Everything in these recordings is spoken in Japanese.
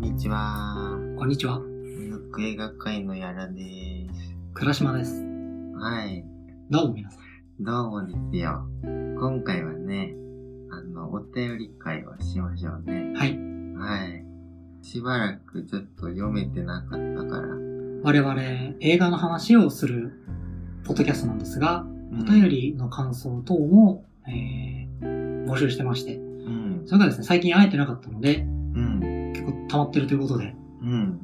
んにちは。こんにちは。ムック映画界のやらです。倉島です。はい。どうも皆さん。どうもですよ。今回はね、あの、お便り会をしましょうね。はい。はい。しばらくちょっと読めてなかったから。我々、映画の話をする、ポッドキャストなんですが、お便りの感想等も、えー、募集してまして、うん。それがですね、最近会えてなかったので、うん。結構溜まってるということで、うん。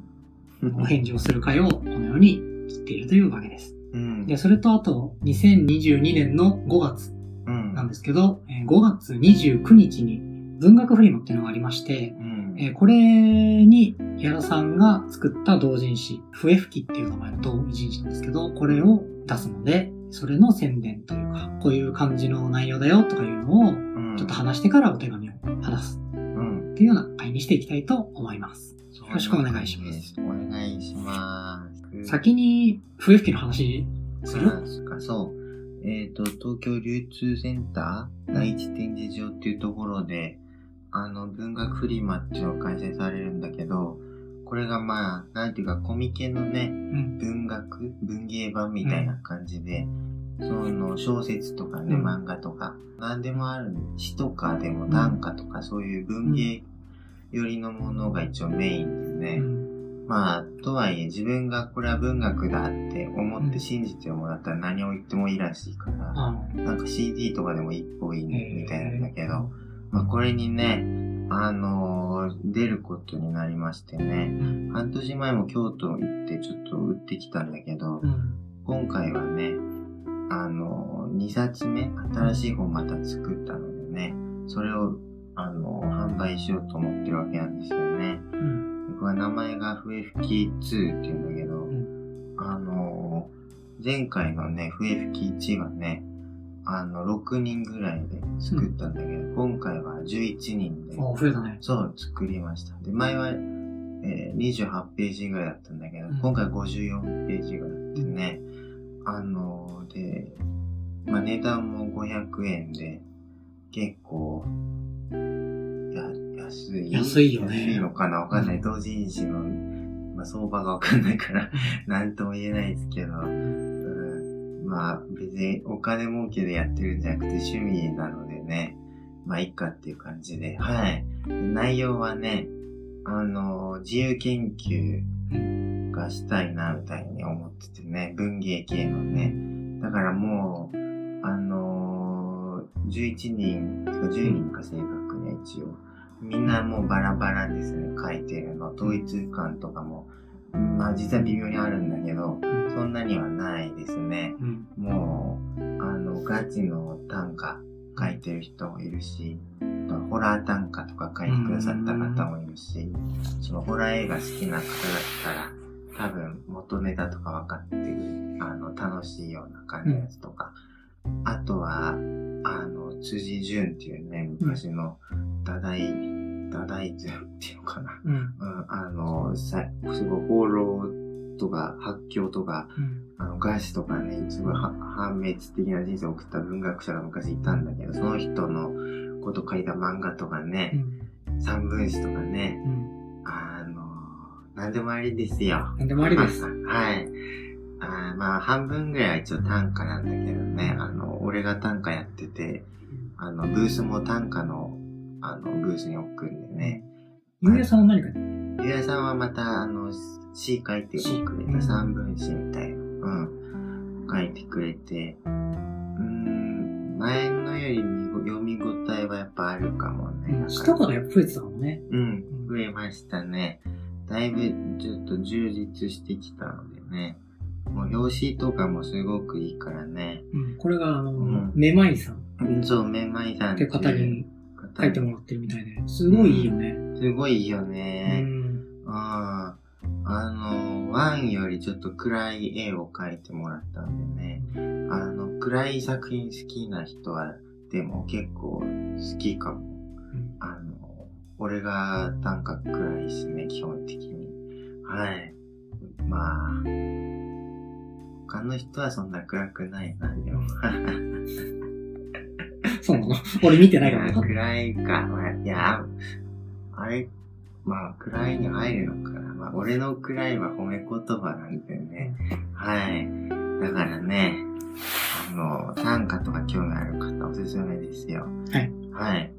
お返事をする回をこのように切っているというわけです。うん。で、それとあと、2022年の5月うん。なんですけど、えー5月29日に文学フリマっていうのがありまして、うん。えーこれに、矢田さんが作った同人誌、笛吹きっていう名前の同人誌なんですけど、これを出すので、それの宣伝というか、こういう感じの内容だよとかいうのを、うん。ちょっと話してからお手紙を話すうん。っていうような回にしていきたいと思います。よろしくお願いします。お願いします。先に、笛吹きの話する？か、そう。えっ、と、東京流通センター第一展示場っていうところで、あの、文学フリマっていうのが開催されるんだけど、これがまあ、なんていうか、コミケのね、うん。文学、文芸版みたいな感じで、その小説とかね、うん漫画とか、何でもある詩とかでも短歌とかそういう文芸寄りのものが一応メインでね、うん。まあ、とはいえ自分がこれは文学だって思って信じてもらったら何を言ってもいいらしいから、あなんか CD とかでも一歩いいのみたいなんだけど、まあこれにね、あのー出ることになりましてうね、ん。半年前も京都行ってちょっと売ってきたんだけど、うん。今回はね、あのー、2冊目、新しい本また作ったのでね、それを、あのー販売しようと思ってるわけなんですよね。うん。僕は名前が笛吹き2って言うんだけど、んあのー前回のね、笛吹き1はね、あの、6人ぐらいで作ったんだけど、今回は11人で、あ、増えたね。そう、作りました。で、前は、えー28ページぐらいだったんだけど、うん今回54ページぐらいだってね、あのーで、まあ、値段も500円で、結構、や、安い安いよね安いのかなわかんない。同人誌の、まあ、相場がわかんないから、なんとも言えないですけど、うん、まあ、別にお金儲けでやってるんじゃなくて趣味なのでね、まあ、いっかっていう感じで、はい。で内容はね、あの、自由研究がしたいな、みたいに思っててね、文芸系のね。だからもう、あの11人、てか10人か正確には一応。みんなもうバラバラですね、書いてるの。統一感とかも、まあ実は微妙にあるんだけど、そんなにはないですね。うん。もう、あの、ガチの短歌書いてる人もいるし、ホラー短歌とか書いてくださった方もいるし、そのホラー映画好きな方だったら、多分元ネタとか分かってる、あの、楽しいような感じのやつとか、あとは、あの、辻潤っていうね、昔の、ダダイ、ダダイズっていうのかな。うん。うん、あの、さ、すごい放浪とか発狂とか、うん。あの、ガシとかね、一番は判滅的な人生を送った文学者が昔いたんだけど、その人のこと書いた漫画とかうね、ん。三文詩とかね、なんでもありですよ。なんでもありです。はい。あーまあ、半分ぐらいは一応短歌なんだけどね、あの、俺が短歌やってて、あの、ブースも短歌の、あの、ブースに置くんでね。ゆうやさんは何かゆうやさんはまた、あの、詩書いてくれ詩た三文詩みたいな、うん、書いてくれて、うーん、前のより読み応えはやっぱあるかもね。詩とかがやっぱ増えてたかもね。うん、増えましたね。だいぶちょっと充実してきたのでね。もう表紙とかもすごくいいからね。うん。これが、あのん、めまいさんうん、そう、めまいさんって方に方書いてもらってるみたいで、すごいいいよね。すごいいいようね。ん。うん。あの、ワンよりちょっと暗い絵を描いてもらったんでね。あの、暗い作品好きな人は、でも結構好きかも。俺が短歌暗いしね、基本的に。はい。まあ、他の人はそんな暗くないな、でも。そうなの？俺見てないから。暗いか。まあいや、あれ、まあ、位に入るのかな。まあ、俺の位は褒め言葉なんでね。はい。だからね、あの、短歌とか興味ある方おすすめですよ。はい。はい。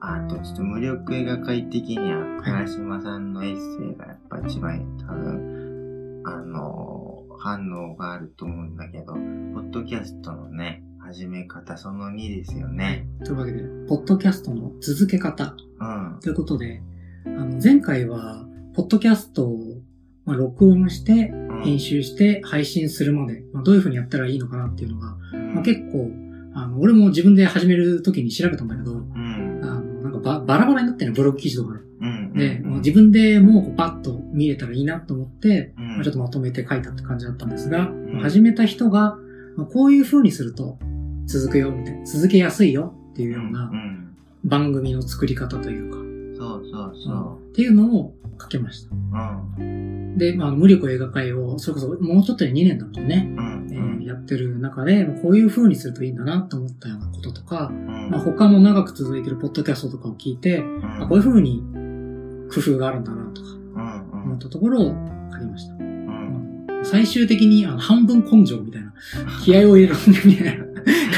あと、ちょっと無力映画界的には、倉島さんのエッセイがやっぱ一番多分、あの、反応があると思うんだけど、ポッドキャストのね、始め方その2ですよね。というわけで、ポッドキャストの続け方うん。ということで、あの、前回は、ポッドキャストを、まあ、録音して、うん編集して配信するまで、まあ、どういう風にやったらいいのかなっていうのが、まあ、結構、あの、俺も自分で始めるときに調べたんだけど、うん。あの、なんかババラバラになってるのブログ記事とかで。うん。で、うんもう自分でもうパッと見れたらいいなと思って、うんまあ、ちょっとまとめて書いたって感じだったんですが、んまあ始めた人が、まあ、こういう風にすると続くよみたいな、続けやすいよっていうようなうん。番組の作り方というか、そうそうそっていうのを書けました。う。うん。で、まあ、無力映画界を、それこそもうちょっとで2年だもんね、うん。えうんーやってる中で、まあこういう風にするといいんだなと思ったようなこととか、うんまあ、他の長く続いてるポッドキャストとかを聞いて、うんあこういう風に工夫があるんだなとか。思ったところを書きました。うん。最終的にあの半分根性みたいな、気合を入れるみたいな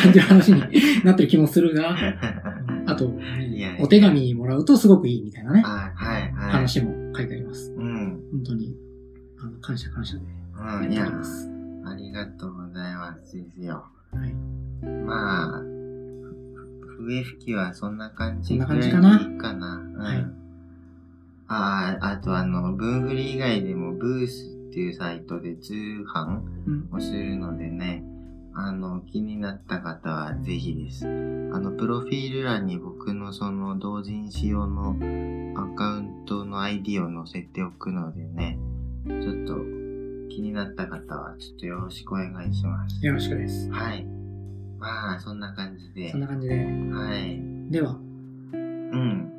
感じの話になってる気もするが、あと、お手紙もらうとすごくいいみたいなね、はい、はい、はい。話も書いてあります。うん。本当に、あの、感謝感謝でうん。いや。ありがとうございますですよ。はい。まあ、笛吹きはそんな感じぐらいでいいかな。うん。はいああ、あとあの、文振り以外でもブースっていうサイトで通販うん。をするのでね、あの、気になった方はぜひです。あの、プロフィール欄に僕のその同人誌用のアカウントの ID を載せておくのでね、ちょっと気になった方はちょっとよろしくお願いします。よろしくです。はい。まあ、そんな感じで。そんな感じで。はい。では、うん。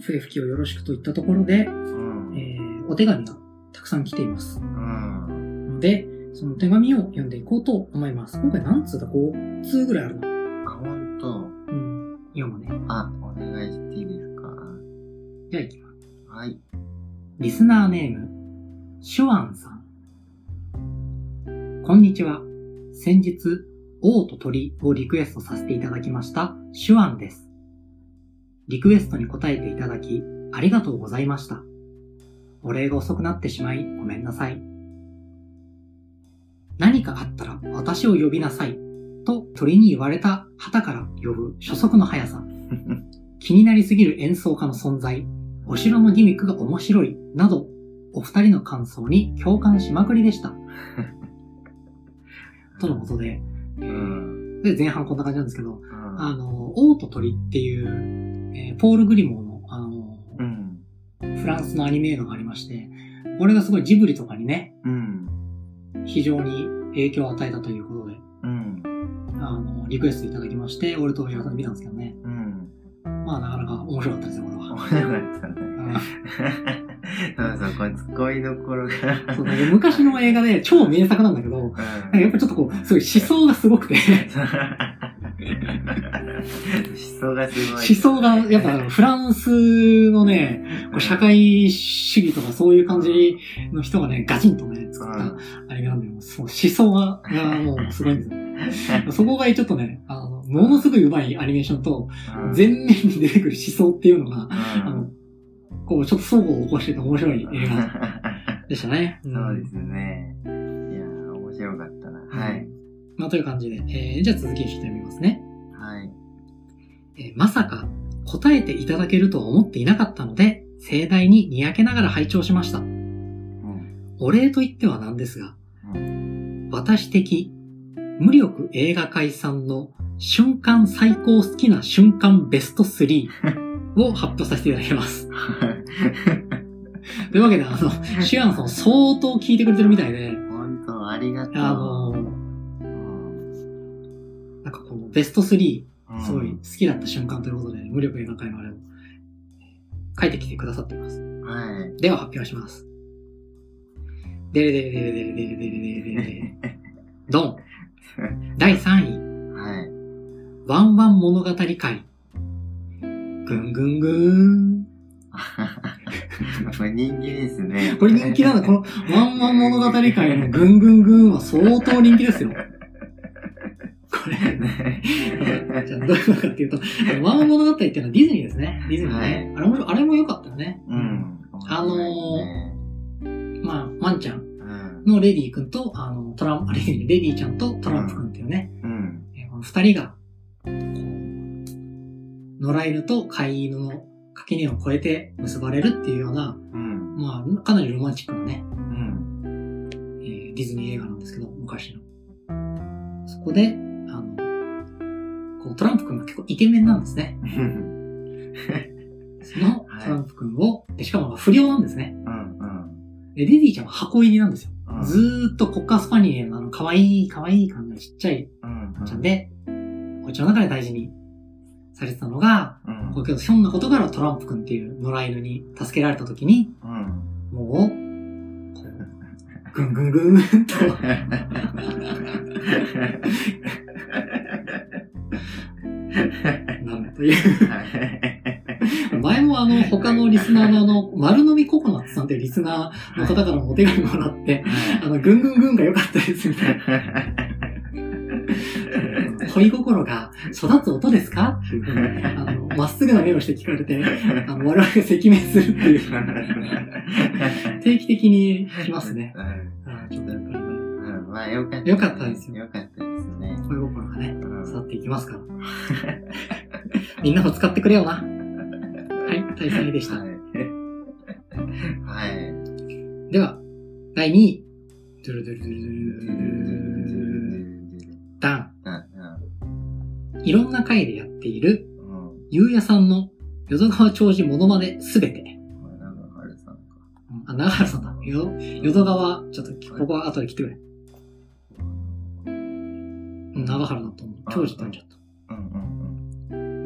笛吹きをよろしくといったところで、うん。えー、お手紙がたくさん来ています。うん。ので、その手紙を読んでいこうと思います。今回何通だ ?5 通ぐらいあるな。あ、ほんと。うん。読むね。あ、お願いしていいですか？じゃあ行きます。はい。リスナーネーム、シュワンさん。こんにちは。先日、王と鳥をリクエストさせていただきました、シュワンです。リクエストに答えていただき、ありがとうございました。お礼が遅くなってしまい、ごめんなさい。何かあったら私を呼びなさい。と鳥に言われた旗から呼ぶ初速の速さ。気になりすぎる演奏家の存在。お城のギミックが面白い。など、お二人の感想に共感しまくりでした。とのことで、えうーん。で前半こんな感じなんですけど、うん。あの、王と鳥っていう、えーポール・グリモーの、あの、うん。フランスのアニメ映画がありまして、これがすごいジブリとかにね、うん。非常に影響を与えたということで、うん。あの、リクエストいただきまして、俺と矢田で見たんですけどね。うん。まあ、なかなか面白かったですよ、これは。面白かったね。うんそうそう、これツッコミどころが。そうね昔の映画で超名作なんだけど、なんかやっぱちょっとこう、すごい思想がすごくて、思 想がすごい。思想が、やっぱフランスのね、社会主義とかそういう感じの人がね、ガチンとね、作ったあれなんだよ。そう思想が、がもうすごいんですよ。そこがちょっとね、あの、ものすごい上手いアニメーションと、うん前面に出てくる思想っていうのが、あうんの、こう、ちょっと相互を起こしてて面白い映画 でしたね。んそうですね。いやー、面白かったな。はい。まあ、という感じで、えー、じゃあ続きにしてみますね。はい。えーまさか答えていただけるとは思っていなかったので、盛大ににやけながら拝聴しました。うん。お礼と言ってはなんですが、うん。私的無力映画界さんの瞬間最高好きな瞬間ベスト3 を発表させていただきます。というわけで、あの、シュアンさん相当聞いてくれてるみたいで、本当、ありがとう。あの、うんなんかこのベスト3、うんすごい好きだった瞬間ということで、無力映画界のあれを書いてきてくださっています。はい。では発表します。でれでれでれでれでれでれでれでれ。ドン。第3位。はい。ワンワン物語会。ぐんぐんぐーん。これ人気ですね。これ人気なんだ。このワンワン物語会のぐんぐんぐーんは相当人気ですよ。こ。じゃあどういうことかっていうと、わんわん物語っていうのはディズニーですね。ディズニーね。はい、あれも、あれも良かったよね。うん。あのー、まあ、ワンちゃんのレディ君と、あの、トランプ、レディ、レディちゃんとトランプ君っていうね。うん。二、人が、野良犬と飼い犬の垣根を越えて結ばれるっていうような、うん、まあ、かなりロマンチックなね、うんえー、ディズニー映画なんですけど、昔の。そこで、こ、トランプ君が結構イケメンなんですね。そのトランプ君を、はい、しかも不良なんですね。うんうん、で、レディちゃんは箱入りなんですよ。うん、ずーっとコッカースパニエのあの、可愛い可愛い感じちっちゃいちゃん。で、うんうん、こっちの中で大事にされてたのが、うん、こうけどひょんなことからトランプ君っていう野良犬に助けられた時に、うん、もう、ぐんぐんぐんと。という。前もあの、他のリスナーのあの、丸飲みココナッツさんというリスナーの方からもお手紙もらって、あの、ぐんぐんぐんが良かったですみたいな。恋心が育つ音ですか？っていうふうに、あの、まっすぐな目をして聞かれて、あの、我々が赤面するっていう。定期的に来ますね。まあ、よかった。よかったですよ。よかったですね。恋心がね、育っていきますから。みんなも使ってくれよな。はい、大災でした。はい。では、第2位。ドゥルドゥルドゥルドゥルドゥルドゥルドゥルダン。いろんな回でやっている、ゆうやさんの淀川長寿モノマネすべて。あ、長原さんだ。よ、淀川、ちょっと、ここは後で来てくれ。長原だと思う。長寿ってなっちゃっ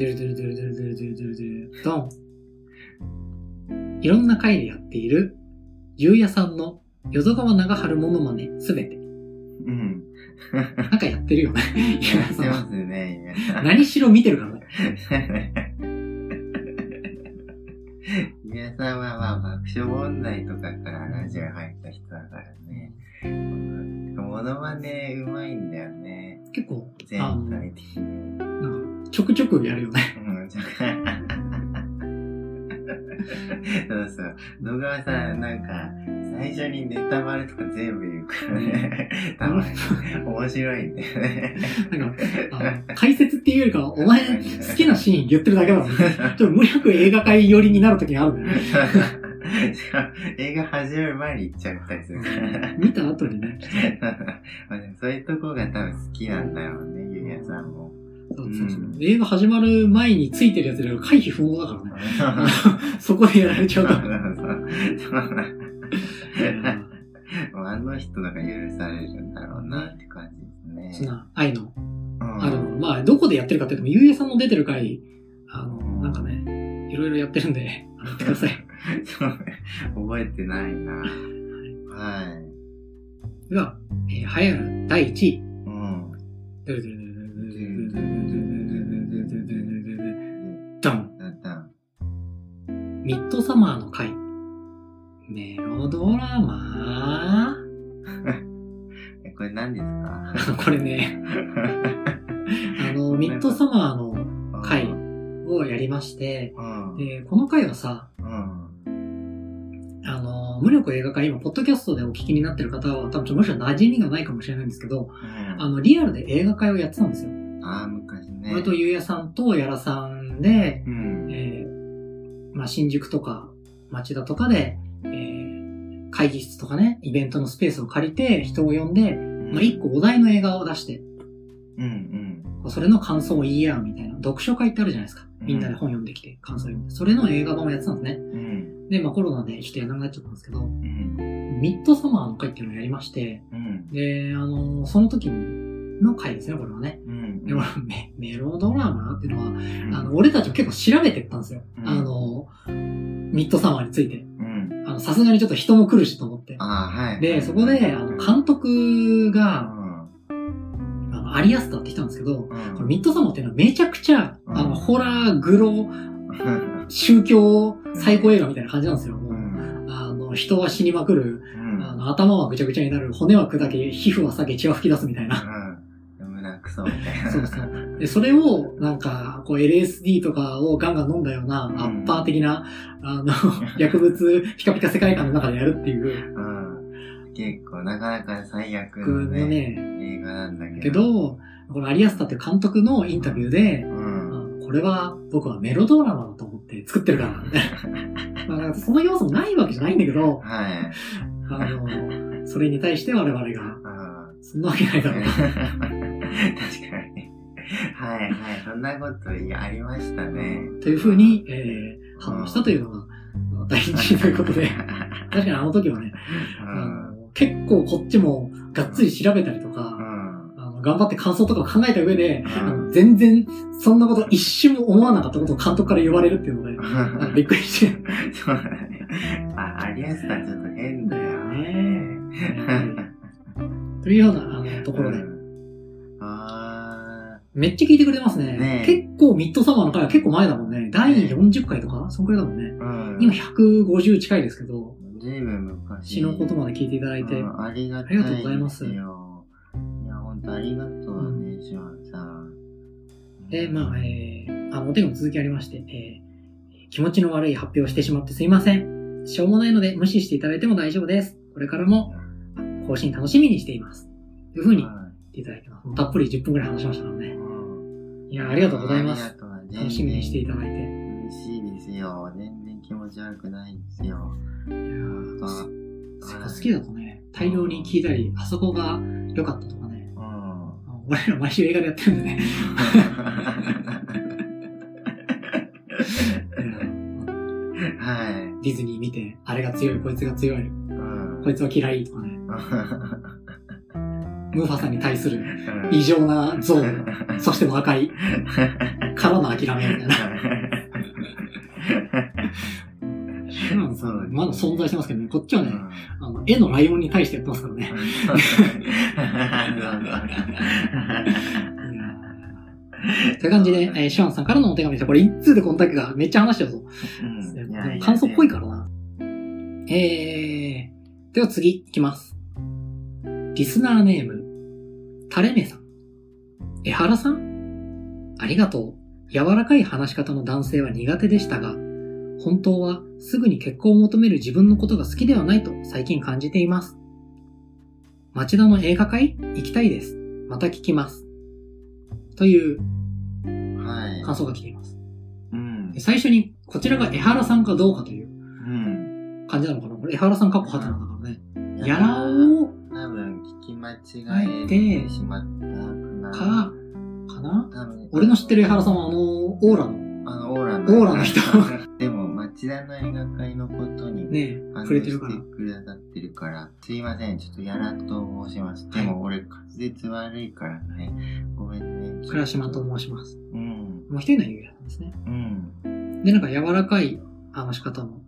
ドゥルドゥルドゥルドゥルドゥルドゥルドゥルドゥルドン。いろんな回でやっている、ゆうやさんの淀川長春ものまねすべて。うん。なんかやってるよね。やってますね、何しろ見てるからね。皆さんはまあ爆笑問題とかからラジオ入った人だからね。ものまねうまいんだよね。結構。全体的に。ちょくちょくやるよね。そうそう。野川さん、なんか、最初にネタバレとか全部言うからね。たまに。面白いんだよね。なんか、解説っていうよりかは、お前好きなシーン言ってるだけだもん、ね。ちょっと無力映画界寄りになる時があるんだよね。映画始まる前に行っちゃったりするから。見た後にね。そういうとこが多分好きなんだよね、ゆうやさんも。うん、映画始まる前についてるやつで回避不能だからね。そこでやられちゃうから。あの人なんか許されるんだろうなって感じですね。そんな愛の、あるの。まあ、どこでやってるかって言っても、ゆうえさんの出てる回、あの、なんかね、いろいろやってるんで、やってください。そうね。覚えてないな。はい。では、えー、流行る第1位。うん。どれどれどれ？ダンミッドサマーの回メロドラマこれ何ですかこれねあの、ミッドサマーの回をやりまして、でこの回はさ、あの、無力映画界、今、ポッドキャストでお聞きになってる方は、多分、もしろ馴染みがないかもしれないんですけど、あの、リアルで映画界をやってたんですよ。ああ、昔ね。俺とゆうやさんとやらさんで、うん。えーまあ、新宿とか町田とかで、えー会議室とかね、イベントのスペースを借りて人を呼んで、まあ、一個お題の映画を出して、うんそれの感想を言い合うみたいな、読書会ってあるじゃないですか。みんなで本読んできて感想を読んで。それの映画版をやってたんですね。うん。うん。で、まあコロナでちょっとやらなくなっちゃったんですけど、うん。ミッドサマーの会っていうのをやりまして、うん。で、あのその時の回ですね、これはね。うん。でも メメロドラマっていうのは、うんあの、俺たちも結構調べてったんですよ。うんあの、ミッドサマーについて。うん。あの、さすがにちょっと人も来るしと思って。はい。で、そこで、あの、監督うが、ん。あの、アリアスターって人なんですけど、うんこのミッドサマーっていうのはめちゃくちゃ、うんあの、ホラー、グロ、宗教最高映画みたいな感じなんですよ。あの、人は死にまくる、うん。あの頭はぐちゃぐちゃになる、骨は砕け、皮膚は裂け、血は吹き出すみたいな。クソみたいな。そうそう。で、それを、なんか、こう LSD とかをガンガン飲んだような、んアッパー的な、あの、薬物ピカピカ世界観の中でやるっていう、うん。結構、なかなか最悪僕ののね、ね、映画なんだけど。けど、このアリアスタって監督のインタビューで、うあん。のこれは僕はメロドラマだと思って作ってるから。まあなんかその要素もないわけじゃないんだけど、はい。あの、それに対して我々が、うん。そんなわけないだろう。確かに。はいはい。そんなこといやありましたね。というふうに、えー、反応したというのが、あの第一位ということで、確かにあの時はね、結構こっちもがっつり調べたりとうか、ん。あの頑張って感想とかを考えた上で、全然そんなこと一瞬も思わなかったことを監督から言われるっていうので、びっくりして、そうだね。あ、アリアスタちょっと変だよね。というようなあのところで、めっちゃ聞いてくれてますね。ねえ結構ミッドサマーの回は結構前だもんね。第40回とかそんくらいだもんね。ーうん。今150近いですけど、昔。詩のことまで聞いていただいて、うんありがとうございますいや、ほんとありがとうね、シュさん。で、まあ、えー、あの、お手紙続きありまして、えー気持ちの悪い発表をしてしまってすいません。しょうもないので無視していただいても大丈夫です。これからも更新楽しみにしています。というふうに言っていただいてます。たっぷり10分くらい話しましたからね。いや、ありがとうございます。楽しみにしていただいて。い嬉しいですよ。全然気持ち悪くないんですよ。やーあそそこ好きだとね、大量に聞いたり、あそこが良かったとかね。うん。あ俺ら毎週映画でやってるんでね。はディズニー見て、あれが強い、こいつが強い、い。うん。こいつは嫌いとかね。ムーファさんに対するうん異常な憎悪、そしても赤い、からの諦めみたいな。シュランさん、まだ存在してますけどね、こっちはね、あの、絵のライオンに対してやってますからね。という感じで、えーシュワンさんからのお手紙でした。これ一通でこんだけがめっちゃ話しちゃうぞ。うん感想っぽいからな。えー、では次いきます。リスナーネーム、タレメさん。江原さん？ありがとう。柔らかい話し方の男性は苦手でしたが、本当はすぐに結婚を求める自分のことが好きではないと最近感じています。町田の映画会？行きたいです。また聞きます。というはい。感想が来ています。うんで。最初に、こちらが江原さんかどうかといううん。感じなのかな？これ江原さんかっこはてなだからね。やらを間違ええててしまったかな。か、かな？多分俺の知ってる江原さんはあの、オーラの、あの、オーラの。オーラの人 でも、町田の映画会のことに、ね、触れてるからくださってるから、すいません、ちょっとやらと申します。でも俺滑舌悪いからね。ごめんね。倉島と申します。うん。もう一人のゆうやさんですね。うん。で、なんか柔らかい話し方の、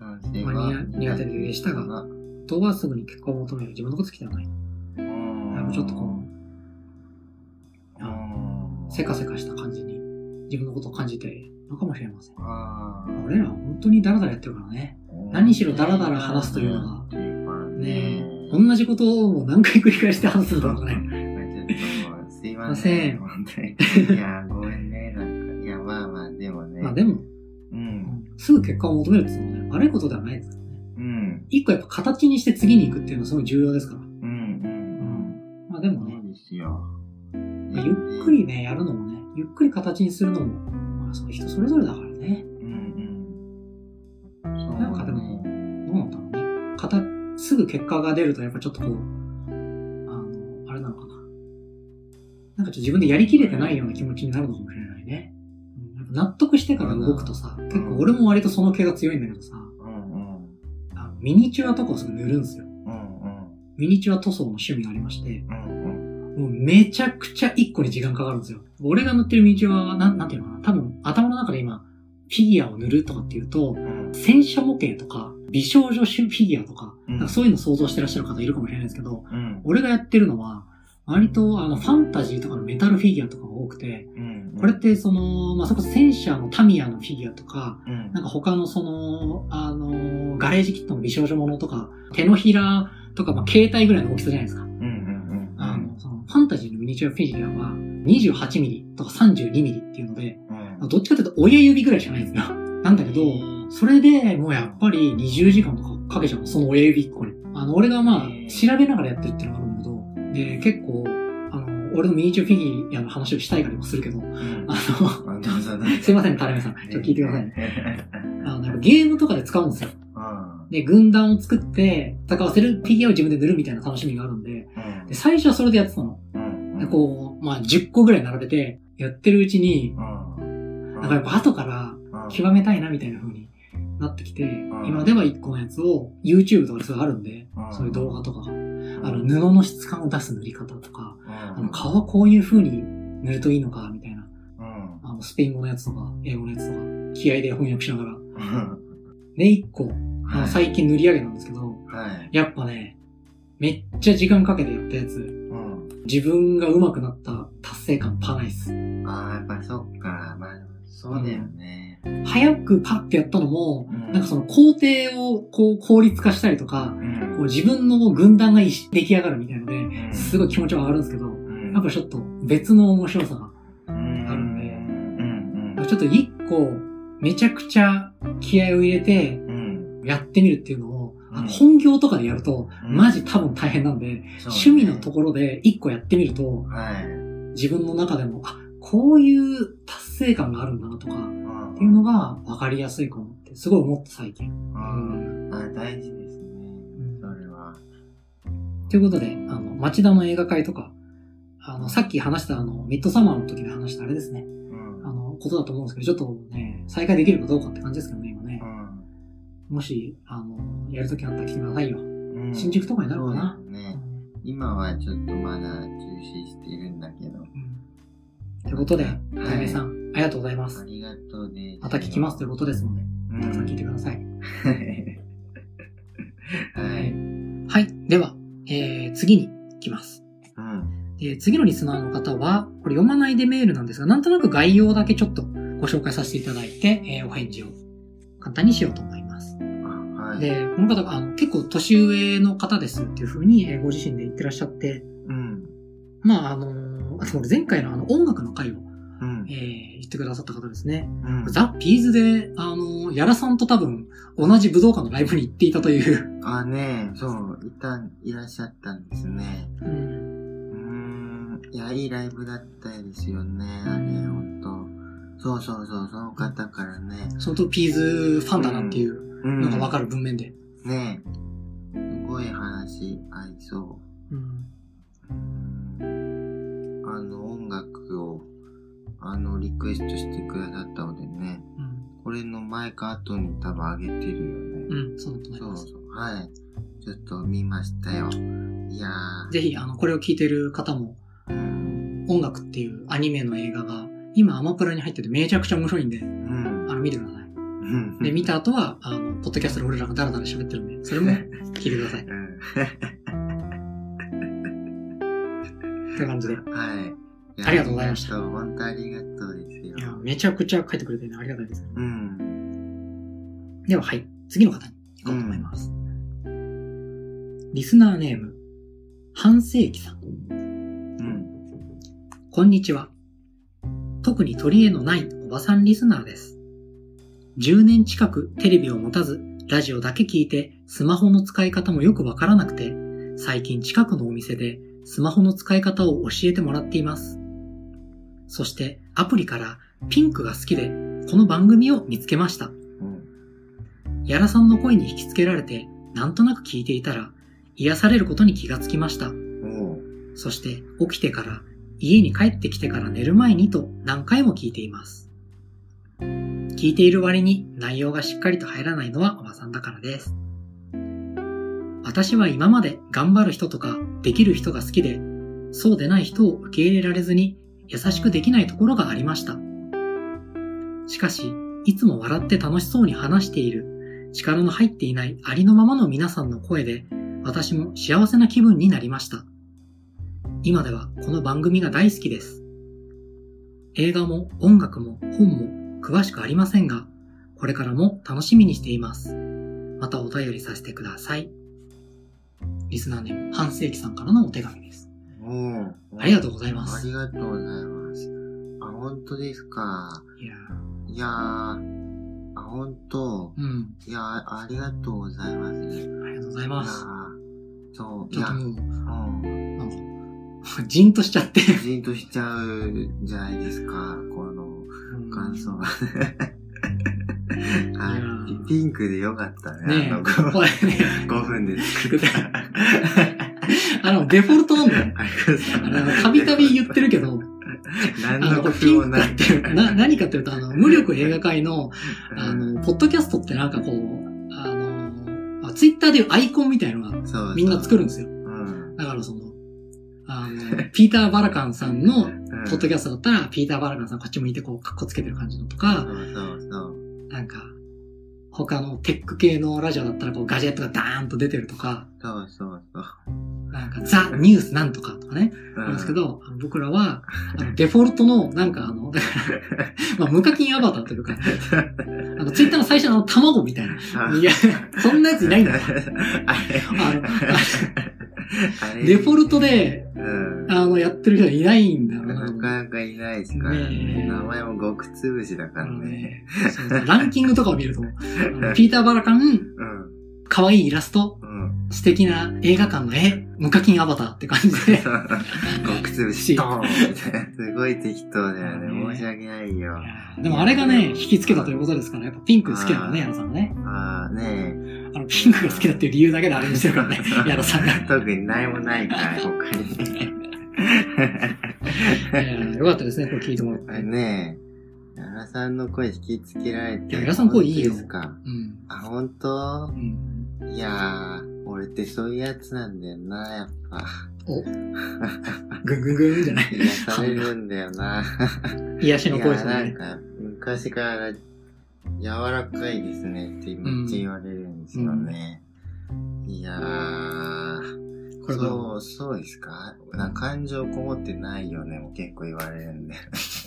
男性まあは苦苦手でしたが人はすぐに結婚を求める自分のこと好きではない。うん。なんかちょっとこうう、ん。せかせかした感じに自分のことを感じているのかもしれません。あー俺らは本当にダラダラやってるからね。何しろダラダラ話すというのがねえ、同じことを何回繰り返して話すんだろうね。すいません。すいま本当に。いや、ごめんね。なんか、いや、まあまあ、でもね。まあでも、うん。すぐ結果を求めるっていうのはね、悪いことではないですからね。うん。一個やっぱ形にして次に行くっていうのはすごい重要ですから。あでもね、ですよ。まあゆっくりね、やるのもね、ゆっくり形にするのも、まあその人それぞれだからね。うんうん。そうなんかでも、どうなんだろうね。形、すぐ結果が出るとやっぱちょっとこう、あの、あれなのかな。なんかちょっと自分でやりきれてないような気持ちになるのかもしれないね。うん納得してから動くとさ、結構俺も割とその気が強いんだけどさ、うんうん。あのミニチュアとかをすぐ塗るんですよ。うんうん。ミニチュア塗装の趣味がありまして、めちゃくちゃ一個に時間かかるんですよ。俺が塗ってるミニチュアは、なん、なんていうのかな。多分頭の中で今、フィギュアを塗るとかっていうと、うん戦車模型とか、美少女フィギュアとか、うんかそういうの想像してらっしゃる方いるかもしれないですけど、うん。俺がやってるのは、割とあのファンタジーとかのメタルフィギュアとかが多くて、うん。これってその、まあ、そこそ戦車のタミヤのフィギュアとか、うん。なんか他のその、あの、ガレージキットの美少女ものとか、手のひらとか、まあ、携帯ぐらいの大きさじゃないですか。ファンタジーのミニチュアフィギュアは、28ミリとか32ミリっていうので、うん。どっちかというと親指ぐらいしかないんですよ。なんだけど、それでもうやっぱり20時間とかかけちゃうの、その親指1個に。あの、俺がまあ、調べながらやってるっていうのがあるんだけど、で、結構、あの、俺のミニチュアフィギュアの話をしたいからもするけど、うん。あの、すいません、タレメさん。ちょっと聞いてくださいね。あの、なんかゲームとかで使うんですよ。うん。で、軍団を作って、戦わせるフィギュアを自分で塗るみたいな楽しみがあるんで、で最初はそれでやってたの。うん。で、こう、まあ、10個ぐらい並べて、やってるうちに、うん。なんかやっぱ後からうん、極めたいなみたいな風になってきて、ん今では1個のやつを YouTube とかでそれあるんで、うんそういう動画とかが、あの、布の質感を出す塗り方とか、あうんの、顔はこういう風に塗るといいのか、みたいな、うん。あの、スペイン語のやつとか、英語のやつとか、気合で翻訳しながら。うん。で、1個、はい最近塗り上げなんですけど、はい。やっぱね、めっちゃ時間かけてやったやつ、うん。自分が上手くなった達成感パないっす。ああ、やっぱそっか。まあ、そうだよね。早くパッてやったのも、うんなんかその工程をこう効率化したりとか、うんこう自分の軍団が出来上がるみたいので、うんすごい気持ちは上がるんですけど、うんやっぱちょっと別の面白さが、うんあるんでちょっと一個めちゃくちゃ気合を入れてうんやってみるっていうのを、あうんの本業とかでやると、うんマジ多分大変なんで、ね趣味のところで一個やってみると、はい。自分の中でも、あ、こういう達成感があるんだなとか、うんっていうのが分かりやすいかもって、すごい思った最近。うんあ大事ですね。んそれは。ということで、あの、町田の映画会とか、あの、さっき話したあの、ミッドサマーの時で話したあれですね。うんあの、ことだと思うんですけど、ちょっとね、再開できるかどうかって感じですけどね。もし、あの、やるときあったら来てくださいよ。うん新宿とかになるかな。ね。今はちょっとまだ中止しているんだけど。うんということで、はいたいめさん、ありがとうございます。ありがとうです。また聞きますということですので、うん。たくさん聞いてください。はい。はい。では、えー、次に行きます。うん。えー次のリスナーの方は、これ読まないでメールなんですが、なんとなく概要だけちょっとご紹介させていただいて、えーお返事を簡単にしようと思います。で、この方があの結構年上の方ですっていうふうに、えーご自身で言ってらっしゃって、うん。まあ、あのーあとこれ前回のあの音楽の回を、うんえ。ー言ってくださった方ですね。うんザ・ピーズで、あのーやらさんと多分同じ武道館のライブに行っていたという。あ、ねそう、いた、いらっしゃったんですね。うんうーん。いや、いいライブだったですよね。あれ、ほんと。そうそうそう、その方からね。相当ピーズファンだなっていううん。のがわかる文面で。ねすごい話合いそうんう。うんあの、音楽を、あの、リクエストしてくださったのでね。うんこれの前か後に多分上げてるよね。うん、そうだと思います。そうそう。はい。ちょっと見ましたよ。いやー。ぜひ、あの、これを聞いてる方も、うん。音楽っていうアニメの映画が、今アマプラに入っててめちゃくちゃ面白いんで、うん。あの、見てください。うんで、見た後は、あの、ポッドキャストで俺らがダラダラ喋ってるんで、それも 聞いてください。うん。って感じで。いはい。ありがとうございました本当ありがとうですよ。や、めちゃくちゃ書いてくれてね、ありがたいです。うん。では、はい。次の方に行こうと思います。リスナーネーム、半世紀さん。うん。こんにちは。特に取り柄のないおばさんリスナーです。10年近くテレビを持たず、ラジオだけ聞いて、スマホの使い方もよくわからなくて、最近近くのお店でスマホの使い方を教えてもらっています。そしてアプリからピンクが好きで、この番組を見つけました。やらさんの声に引きつけられて、なんとなく聞いていたら、癒されることに気がつきました。そして起きてから、家に帰ってきてから寝る前にと何回も聞いています。聞いている割に内容がしっかりと入らないのはおばさんだからです。私は今まで頑張る人とかできる人が好きで、そうでない人を受け入れられずに優しくできないところがありました。しかし、いつも笑って楽しそうに話している力の入っていないありのままの皆さんの声で私も幸せな気分になりました。今ではこの番組が大好きです。映画も音楽も本も詳しくありませんが、これからも楽しみにしています。またお便りさせてください。リスナーネーム、半世紀さんからのお手紙です。おーありがとうございまあす。りがとうございます。あ、本当ですか？いやいやー、あ、本当。ーうん。いやー、ありがとうございますありがとうございます。ー、そう、いや、ちょっともう、うん。なんか、じんとしちゃって。じんとしちゃうじゃないですか、感想は。あいやーピンクでよかったね。ねあのえ、これね、5分で作った。あの、デフォルトなんだよ。たびたび言ってるけど、何あの、の工これピンク夫もない。っていう、な、何かっていうと、あの、無力映画界の、あの、ポッドキャストってなんかこう、あの、ツイッターでいうアイコンみたいなのがそうみんな作るんですよ。うん。だからその、あの、ピーター・バラカンさんのうんポッドキャストだったら、ピーター・バラカンさんこっち向いてこう、カッコつけてる感じのとか。なんか、他のテック系のラジオだったらこう、ガジェットがダーンと出てるとか、そうそうそう。なんか、ザ・ニュースなんとかとかね、うんあるんですけど、僕らは、あのデフォルトの、なんかあの、だから、まあ、無課金アバターというか、あの、ツイッターの最初の卵みたいな。いや、そんなやついないんだよ。あデフォルトで、うん。あの、やってる人いないんだよな。なかなかいないですからねね。え名前も極つぶしだからね。ねランキングとかを見ると、ピーター・バラカン、うん。可愛いイラスト、うん。素敵な映画館の絵、無課金アバターって感じで。極つぶし。すごい適当だよね。ね申し訳ないよ。でもあれがね、引きつけたということですから、やっぱピンク好きだからね、矢野さんはね。ああ、ねあの、ピンクが好きだっていう理由だけであれにしてるからね、矢野さんが。え。特に何もないから、他に。えーよかったですね、これ聞いてもらって。ねえ。矢田さんの声引きつけられて。矢田さん声いいよですか？うん。あ、本当？うん。いやー、俺ってそういうやつなんだよな、やっぱ。お、ぐんぐんぐんじゃない。癒されるんだよな。癒しの声ですいや、なんね。か、昔から柔らかいですねってめっちゃ言われるんですよね。いやー、これそう、そうですか？な感情こもってないよね、も結構言われるんで。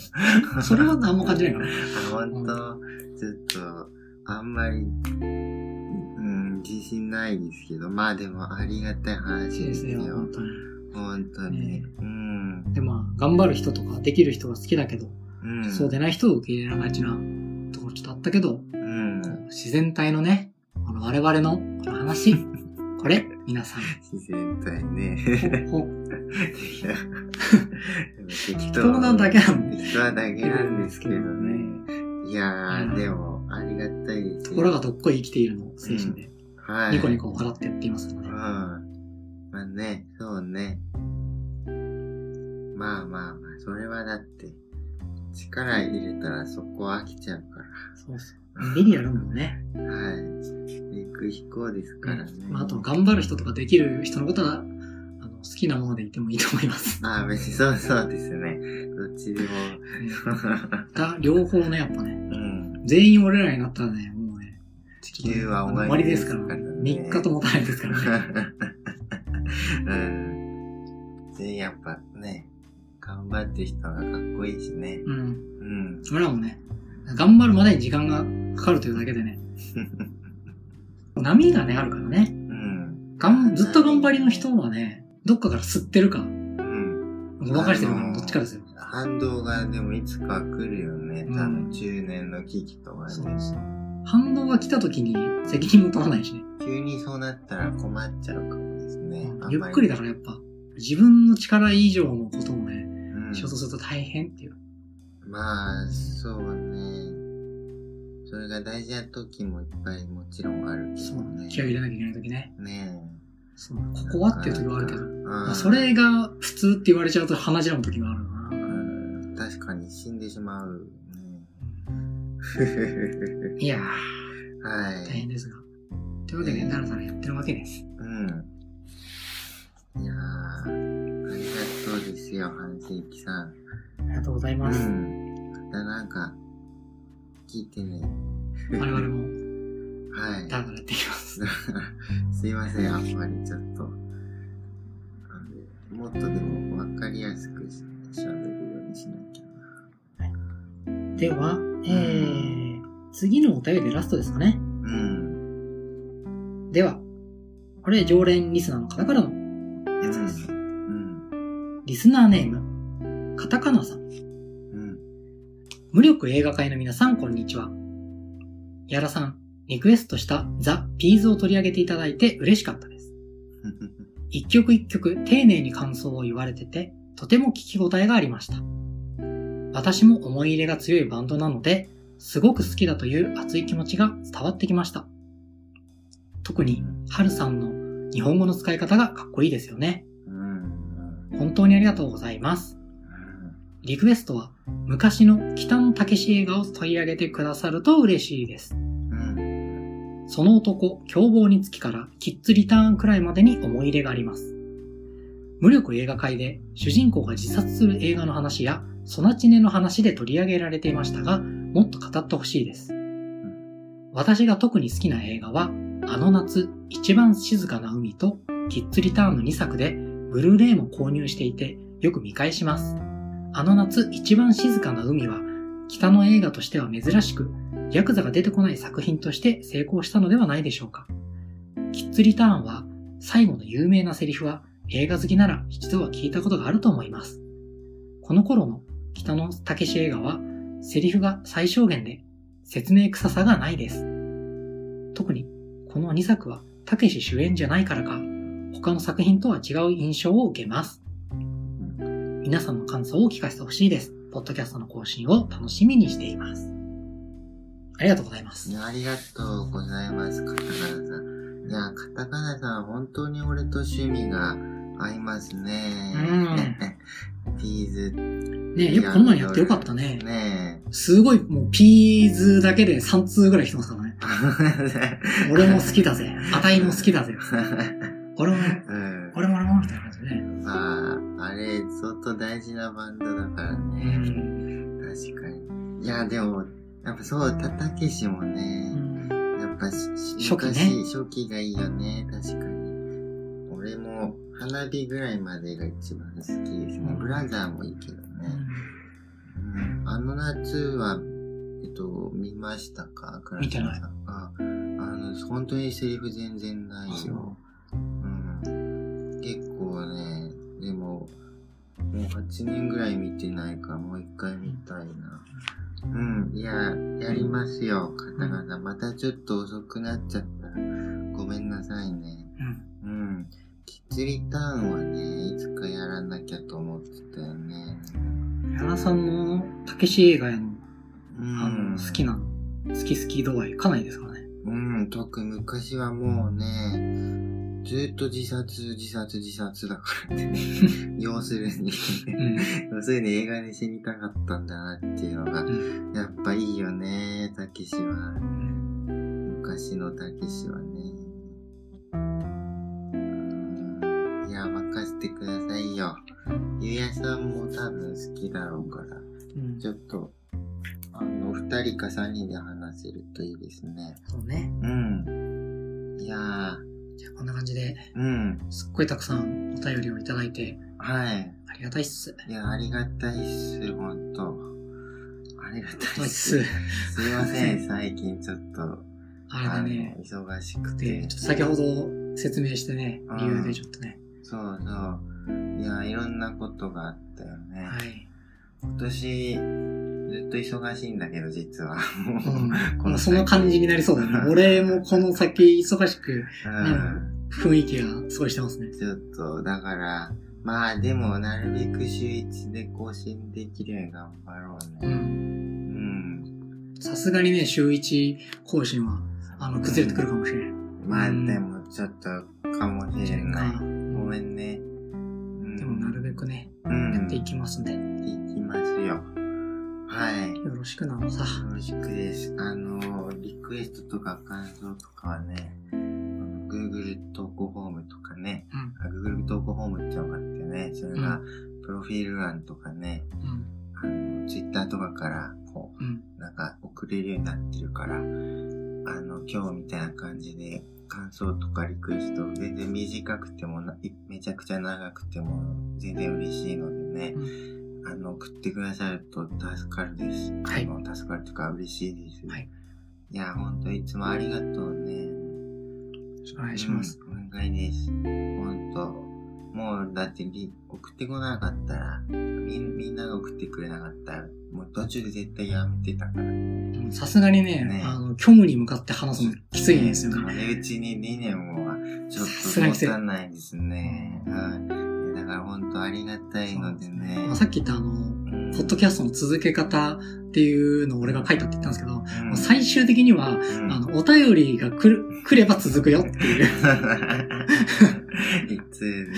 それは何も感じないかな。あ、ほんと、ちょっと、あんまり、うん、自信ないですけど、まあでもありがたい話でですすよ。よ、本当に。本当に。ねうん。で、まあ、頑張る人とか、できる人が好きだけど、うん。そうでない人を受け入れられがちなところちょっとあったけど、うん。自然体のね、この我々のこの話、これ、皆さん、自然体ね。ほ、ほ、適適当なだけなんで、適当なだけなんですけどね。いやー、うんでも、ありがたいですよ。ところがどっこい生きているのを精神で、はい。ニコニコ笑ってやっていますのでうん。、まあね、そうね。まあまあまあ、それはだって、力入れたらそこ飽きちゃうかそうそう。ビリやるもんね。ら。はい。行く飛行ですからね。まあ、あと、頑張る人とかできる人のことは、あの、好きなものでいてもいいと思います。あ あ、別にそうそうですね。どっちでも。が、両方ね、やっぱね、うん。全員俺らになったらね、もうね、地球は終終わわりですすから、からね。3日ともたないですからね。うん。で、やっぱね、頑張ってる人がかっこいいしね。うん。うん。俺らもね、頑張るまでに時間がかかるというだけでね、波がね、あるからね。うん。がんずっと頑張りの人はね、どっかから吸ってるか、うん。ごまかしてるかのどっちかですよ。反動がでもいつか来るよね。うん多分中年の危機とかで。そうそう。反動が来た時に責任も取らないしね。急にそうなったら困っちゃうかもですね。ゆっくりだからやっぱ、自分の力以上のことをね、うんしようとすると大変っていう。まあ、そうね。それが大事な時もいっぱいもちろんあるけそうどね。気を入れなきゃいけない時ね。ねそうここはっていう時はあるけど。まあ、それが普通って言われちゃうと鼻血む時があるな。うん確かに死んでしまう、ね。いやー、はい。大変ですが。というわけで、だらだらやってるわけです。うん。いやー、ですよ、半世紀さん。ありがとうございうます。ん。またなんか、聞いてね。我々も、はい。だらだらやっていきます。すいません、あんまりちょっと。もっとでもわかりやすく喋るようにしなきゃでは、えー、次のお便りでラストですかね。な。うん。では、これ常連リスナーの方からのやつです。うん。リスナーネーム、カタカナさん。うん。無力映画界の皆さん、こんにちは。やらさん、リクエストしたザ・ピーズを取り上げていただいて嬉しかったです。一曲一曲丁寧に感想を言われてて、とても聞き応えがありました。私も思い入れが強いバンドなので、すごく好きだという熱い気持ちが伝わってきました。特に、ハルさんの日本語の使い方がかっこいいですよね。本当にありがとうございます。リクエストは、昔の北野武映画を取り上げてくださると嬉しいです。その男、凶暴につきからキッズリターンくらいまでに思い入れがあります。無力映画界で主人公が自殺する映画の話や、ソナチネの話で取り上げられていましたが、もっと語ってほしいです。私が特に好きな映画は、あの夏、一番静かな海と、キッズリターンの2作で、ブルーレイも購入していて、よく見返します。あの夏、一番静かな海は、北の映画としては珍しく、ヤクザが出てこない作品として成功したのではないでしょうか。キッズリターンは、最後の有名なセリフは、映画好きなら一度は聞いたことがあると思います。この頃の北野武映画は、セリフが最小限で、説明臭さがないです。特に、この2作は、たけし主演じゃないからか、他の作品とは違う印象を受けます。皆さんの感想を聞かせてほしいです。ポッドキャストの更新を楽しみにしています。ありがとうございますありがとうございます、カタカナさん。いや、カタカナさん、本当に俺と趣味が合いますね。ピーズ。ねえ、よくこんなのやってよかったね。ねすごい、もう、ピーズだけで3通ぐらい来てますからね。え。俺も好きだぜ。あたいも好きだぜ。俺も、うん。俺も俺も、みたいな感じでね。まあ、あれ、相当大事なバンドだからうね。ん。確かに。いや、でも、やっぱそう、たたけしもうね、んやっぱし、初期ね昔初期がいいよね、確かに。俺も、花火ぐらいまでが一番好きですね。ブラザーもいいけどね。うん、あの夏は、えっと、見ましたか？倉見てないああの、本当にセリフ全然ないよ。うん。結構ね、でも、もう8年ぐらい見てないから、もう一回見たいな。うん、いや、やりますよ、カタカナ。またちょっと遅くなっちゃったら、ごめんなさいね。うん。うん。キッズリターンはね、いつかやらなきゃと思ってたよね。矢田さんの、たけし映画への、うん。あの、好きな、好き好き度合い、かなりですからね。うん、特に昔はもうね、ずっと自殺、自殺、自殺だからね。要するに、うん。要するに映画で死にたかったんだなっていうのが、うんやっぱいいよね、たけしは。昔のたけしはね。うんいや、任せてくださいよ。ゆうやさんも多分好きだろうから、うんちょっと、あの、二人か三人で話せるといいですね。そうね。うん。いやー、こんな感じで、うん。すっごいたくさんお便りをいただいて、はい。ありがたいっす。いや、ありがたいっす、ほんと。ありがたいっす。す。すいません、最近ちょっと、あれでね、の忙しくで、て。ちょっと先ほど説明してね、理由でちょっとね、そうそう。いや、いろんなことがあったよね。はい。今年、と忙しいんだけど、実は。もう、うん。このまあその感じになりそうだね。俺もこの先忙しく、うん。雰囲気がすごいしてますね。ちょっと、だから、まあでも、なるべく週一で更新できるように頑張ろううね。ん。うん。さすがにね、週一更新は、あの、崩れてくるかもしれない。まあうんでも、ちょっと、かもしれない。ごめんね。うんでもなるべくね、うん。やっていきますんで、よいきますよ。はい。ろしくなのさ。よろしくです。あの、リクエストとか感想とかはね、Google 投稿フォームとかね、うん。あ Google 投稿フォームってのがあってね、それが、プロフィール欄とかね、うん。あの、Twitter とかから、こうん。う、なんか送れるようになってるから、あの、今日みたいな感じで感想とかリクエスト、全然短くてもめちゃくちゃ長くても全然嬉しいのでね、あの、送ってくださると助かるです。はいあの助かるとか嬉しいです。はい。いや、ほんといつもありがとうね。お願いします。うん。お願いです。ほんと。もう、だってり、送ってこなかったら、みん、みんなが送ってくれなかったら、もう途中で絶対やめてたから。うんさすがにね、ねあの、虚無に向かって話すのきついんですよね。壁打ちに2年もは、ちょっと持たないですね。はい。だから本当ありがたいのでね。まあさっき言ったあの、うんポッドキャストの続け方っていうのを俺が書いたって言ったんですけど、うん最終的には、うんあの、お便りが来る、来れば続くよっていう。いつ、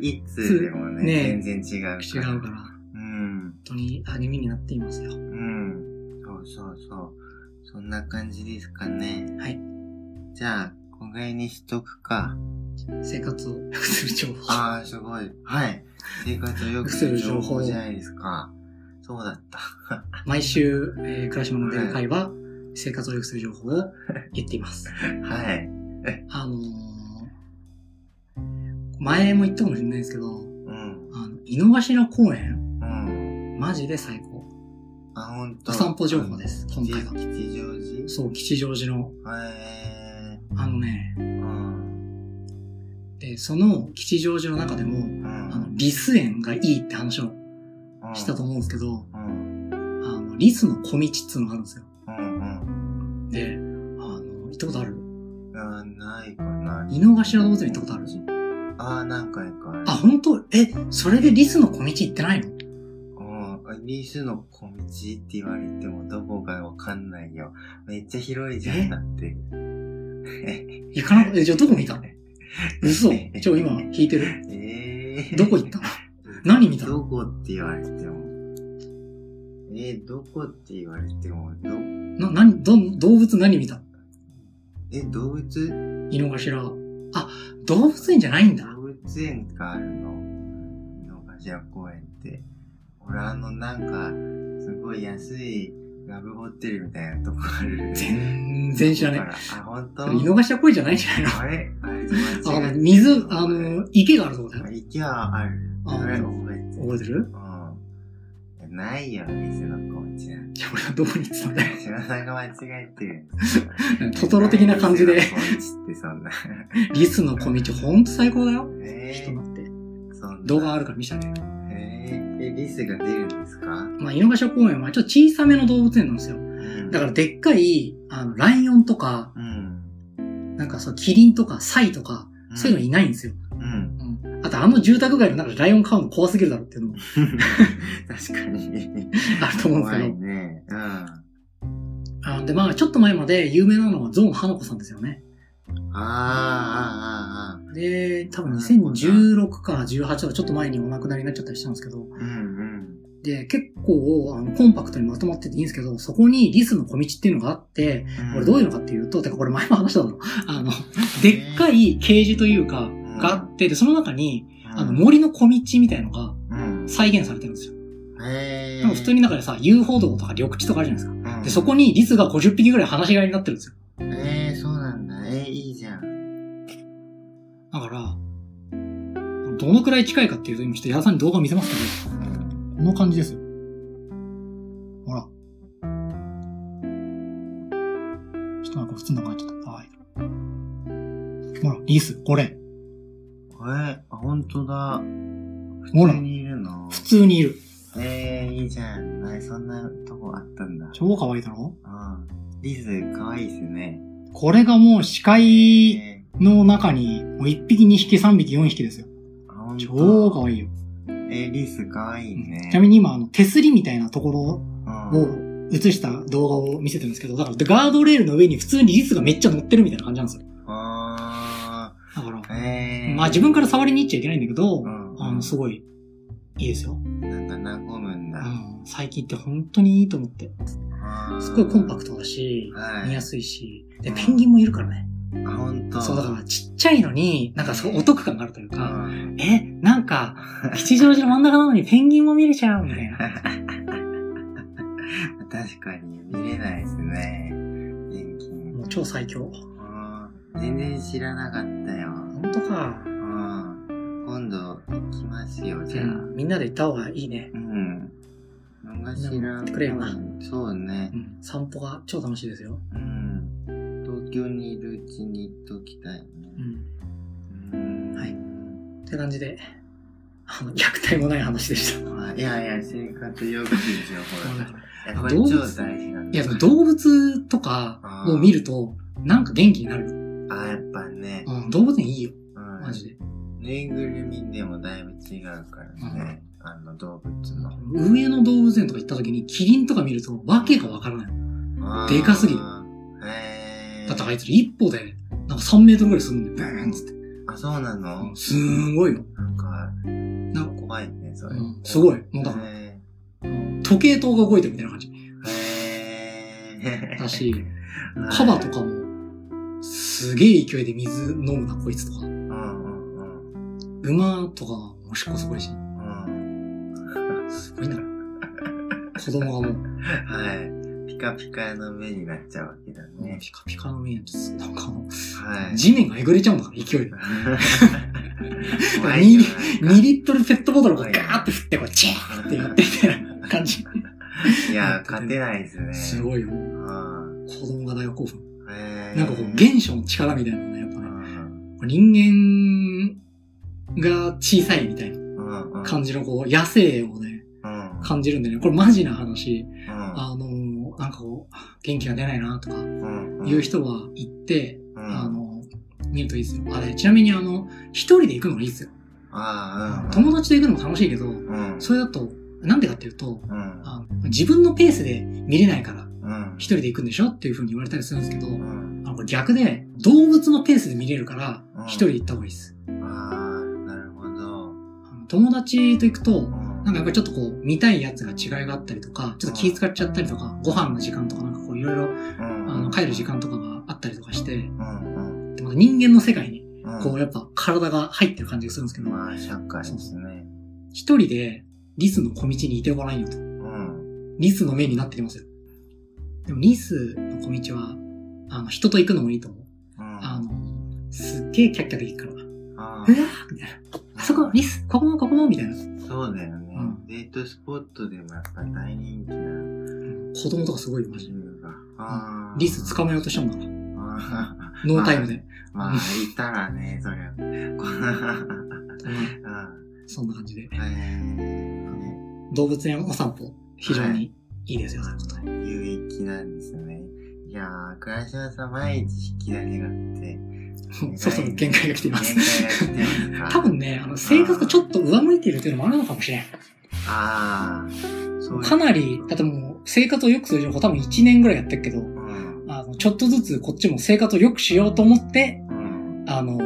いつでもね、ね全然違うから。違うから、本うん。当に励みになっていますよ。うん。そうそうそう。そんな感じですかね。はい。じゃあ、こんぐらいにしとくか。生活を良くする情報。ああ、すごい。はい。生活を良くする情報じゃないですか。そうだった。毎週、えー、倉島の出る会は、生活を良くする情報を言っています。はい。あのー、前も言ったかもしれないですけど、うん。あの、井の頭公園、うん。マジで最高。あ、ほんと。お散歩情報です今回は吉祥寺？そう、吉祥寺の、へあのね、ー。うん。で、その吉祥寺の中でも、うん。あの、リス園がいいって話をうんしたと思うんですけど、うん。あの、リスの小道っていうのがあるんですよ。うん。で、あの、行ったことある？うん。あ、ないかな。井の頭動物園行ったことある？あー、何回かある。あ、本当？え、それでリスの小道行ってないの？うん。リスの小道って言われてもどこかわかんないよ。めっちゃ広いじゃえ？ん、だって。行かなえ、じゃあどこ見たの？嘘ちょ、今引いてる？えー、どこ行った？の何見たの？どこって言われても。えー、どこって言われても、ど、な、なに、ど、動物何見た？え、動物？井の頭。あ、動物園じゃないんだ。動物園があるの井の頭公園って。俺あのなんか、すごい安いラブホテルみたいなとこある。全然知らない。あ、ほんと井の頭公園じゃないんじゃないのあれ？あれあの、水、あの、池があるとこだよ。池はある。あそれ覚えてる。覚えてる？うん。ないよ、水の小道なんて。じゃあ俺はどこに行ってたんだよ。島さんが間違えてる。トトロ的な感じで、ってそんな。リスの小道ほんと最高だよ。え人なって。動画あるから見せてあげる。えリスが出るんですか？まあ、井の頭公園はちょっと小さめの動物園なんですよ。うん。だからでっかい、あの、ライオンとか、うん。なんかそう、キリンとか、サイとか、そういうのいないんですよ。うん。うん。あとあの住宅街の中でライオン飼うの怖すぎるだろっていうのも 確かに。あると思うんです怖けど。いね。うん。あで、まあ、ちょっと前まで有名なのはゾウの花子さんですよね。あー、あで、多分2016か18とかちょっと前にお亡くなりになっちゃったりしたんですけど、ー。うんで、結構、あの、コンパクトにまとまってていいんですけど、そこにリスの小道っていうのがあって、うん。これどういうのかっていうと、てかこれ前も話しただろ。あの、でっかいケージというか、があって、で、その中に、うんあの、森の小道みたいのがうん。再現されてるんですよ。へでも普通に中でさ、遊歩道とか緑地とかあるじゃないですか。うんで、そこにリスが50匹ぐらい放し飼いになってるんですよ。だから、どのくらい近いかっていうと、今ちょっと矢田さんに動画見せますけど、うん。この感じですよ。ほら。ちょっとなんか普通の感じちゃった。はい。ほら、リス、これ。えー、あ、ほんとだ。ほら普通にいるの？普通にいる。えー、いいじゃん。なそんなとこあったんだ。超可愛いだろ？うん。リズ、かわいいっすね。これがもう視界えの中に、もう1匹、2匹、3匹、4匹ですよ。超可愛いよ。えー、リスかわいいね。ちなみに今、あの、手すりみたいなところうん。を映した動画を見せてるんですけど、だからガードレールの上に普通にリスがめっちゃ乗ってるみたいな感じなんですよ。あだから、ー、えー。まあ自分から触りに行っちゃいけないんだけど、うんあの、すごい、いいですよ。なんか和むんだ。うん。最近って本当にいいと思って。すごいコンパクトだし、はい見やすいし、で、うんペンギンもいるからね。あ、ほんと。そう、だからちっちゃいのに、なんかそうお得感があるといううか、ん。え、なんか、吉祥寺の真ん中なのにペンギンも見れちゃうみたいな。確かに見れないですね。ペンギン。もう超最強。全然知らなかったよ。ほんとか。うん。今度行きますよ、じゃあ。うんみんなで行った方がいいね。うん。何かしらくれよなそうねう。ん。散歩が超楽しいですよ。うん。東京にいるうちに行っときたいね。うん。うん。はいって感じで、あの、虐待もない話でした。あいやいや、生活用具ですよ、これ動物超大事なんいや、だ動物とかを見ると、なんか元気になるよ。あ、やっぱね。うん、動物園いいよ。うんマジで。ぬいぐるみでもだいぶ違うからね。あの動物の。上野動物園とか行った時に、キリンとか見ると、わけがわからない。でかすぎる。へーだってあいつら一歩で、なんか3メートルぐらいするんだよ。バーンっつって。あ、そうなの？うんすんごいよ。なんか、なんか、怖いね、それ。うんすごいもうだからへ時計塔が動いてるみたいな感じ。ーへーだし、カバとかも、すげえ勢いで水飲むな、こいつとか。うんうんうん。馬とかもおしっこすごいし。うん。すごいんだから。子供がもう、はい。ピカピカの目になっちゃうわけだね。ピカピカの目になってす、なんかあの、はい。地面がえぐれちゃうんだから、勢いで。怖いよ2リットルペットボトルをガーって振って、こう、チェーンってやってみたいな感じ。いや、勝てないですね。すごいよ。あ子供が大興奮。なんかこう、原初の力みたいなのね、やっぱうね。ん人間が小さいみたいな。感じのこう、野生をね、うん。感じるんでね、これマジな話。うん。あのー、なんかこう、元気が出ないなとか、うん。いう人は行って、うん、あの、見るといいですよ。あれ、ちなみにあの、一人で行くのがいいですよ。ああ、うん。友達と行くのも楽しいけど、うん。それだと、なんでかっていうと、うん。あの自分のペースで見れないから、うん。一人で行くんでしょっていう風に言われたりするんですけど、うん。あのこれ逆で、動物のペースで見れるからうん、一人で行った方がいいです。ああ、なるほど。友達と行くとう、ん。なんかやっぱりちょっとこう、見たいやつが違いがあったりとか、ちょっと気使っちゃったりとか、ご飯の時間とかなんかこういろいろ、うん。あの、帰る時間とかがあったりとかして。でまた人間の世界に、うん。こうやっぱ体が入ってる感じがするんですけど、まあ、社会ですね。一人でリスの小道にいてごらんよと。うん。リスの目になってきますよ。でもリスの小道は、あの、人と行くのもいいと思う。うん。あの、すっげえキャッキャできるから。うあわーみたいな。あそこ、リス、ここもここもみたいな。ーそうだよねうん。デートスポットでもやっぱ大人気な子供とかすごいよ、マジで。リス捕まえようとしたんだから。あノータイムで。ーまあ、いたらね、そりゃ。そんな感じで。動物園お散歩、非常にいいですよ、そういうこと有益なんですね。いやー、倉島さん毎日引き出しがあって。そろそろ限界が来ています。多分ね、あの、生活がちょっと上向いているというのもあるのかもしれん。ああ、かなり、だってもう、生活を良くする情報多分1年ぐらいやってるけど、うん。あの、ちょっとずつこっちも生活を良くしようと思って、うん。あの、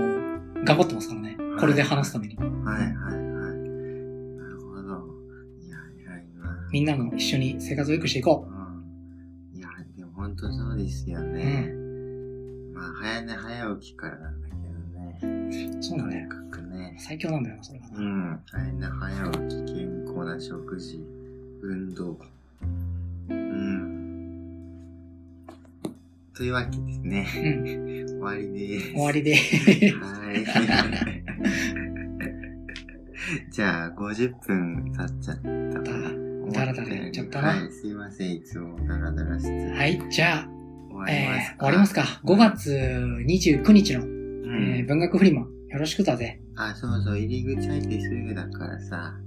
頑張ってますからね。これで話すために。はいはいはい。なるほど。いや、偉いな。みんなも一緒に生活を良くしていこうん。いや、でも本当そうですよね。まあ、早寝早起きからなんだけどね。う。そうだね。ね。最強なんだよな、それがな。うん。早寝早起き、健康な食事、運動。うん。というわけですね。うん。終わりです。終わりで。はい。じゃあ、50分経っちゃったかな。だらだらやっちゃったなはい、すいません。いつもダラダラして。はい、じゃあ、終わりますえー、終わりますか。5月29日の、うん。えー文学フリマ、よろしくだぜ。あ、そうそう、入り口入ってすぐだからさ、うん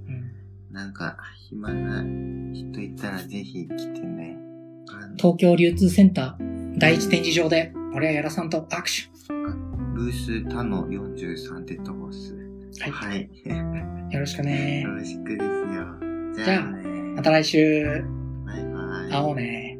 なんか、暇な人いたらぜひ来てね。東京流通センター、第一展示場で、俺はやらさんと握手。ブース他の43でとこす。はいはい。よろしくねよ。ろしくですよ。じゃあね。また来週、バイバイ。会おうね。